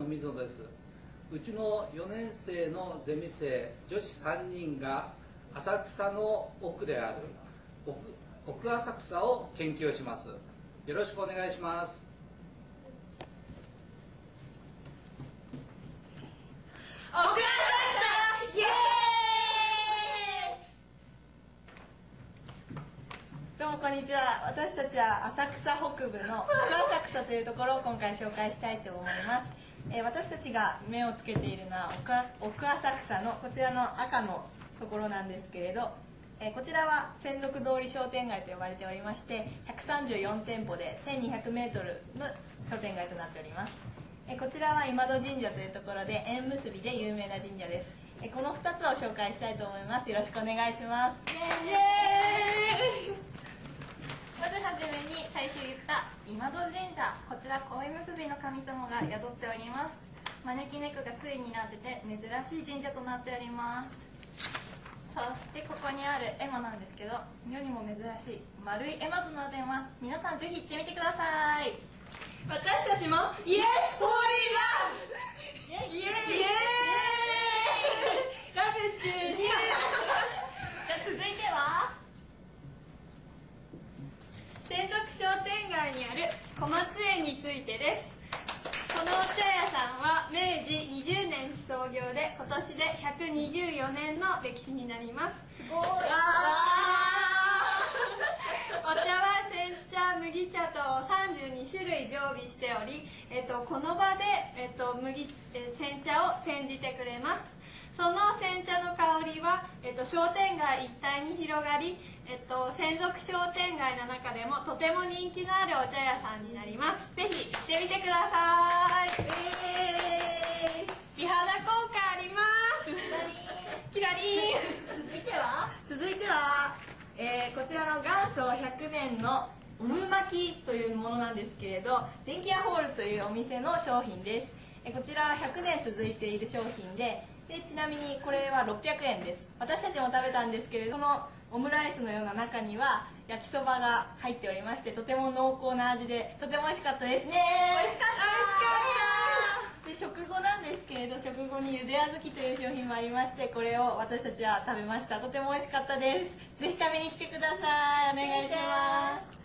水野です。うちの4年生のゼミ生女子3人が浅草の奥である。奥奥浅草を研究します。よろしくお願いします。奥浅草イエーイ。どうもこんにちは。私たちは浅草北部の奥浅草というところを今回紹介したいと思います、えー私たちが目をつけているのは奥奥浅草のこちらの赤のところなんですけれど、えーこちらは専属通り商店街と呼ばれておりまして134店舗で 1200m の商店街となっております。えこちらは今戸神社というところで縁結びで有名な神社です。えこの2つを紹介したいと思います。よろしくお願いします。イエーイ。まずはじめに最初言った今戸神社こちら恋結びの神様が宿っております。招き猫がついになってて珍しい神社となっております。そしてここにある絵馬なんですけど世にも珍しい丸い絵馬となっています。皆さんぜひ行ってみてください。私たちもイエスォーリーラブイエーイイエーイラブチューニじゃあ続いては専属商店街にある小松園についてです。このお茶屋さんは明治20年創業で今年で124年の歴史になります。すごい。お茶は煎茶麦茶と32種類常備しており、えっと、この場で、えっと、麦え煎茶を煎じてくれます。その、っと、商店街一帯に広がり、えっと、専属商店街の中でもとても人気のあるお茶屋さんになります。ぜひ行ってみてください。美肌効果あります。キラリン。続いては？続いては、えーこちらの元祖100年のオム巻きというものなんですけれど電気屋ホールというお店の商品です、えーこちらは100年続いている商品ででちなみにこれは600円です。私たちも食べたんですけれどこのオムライスのような中には焼きそばが入っておりましてとても濃厚な味でとても美味しかったですね。美味しかったで食後なんですけれど食後にゆであずきという商品もありましてこれを私たちは食べました。とても美味しかったです。ぜひ食べに来てください。お願いします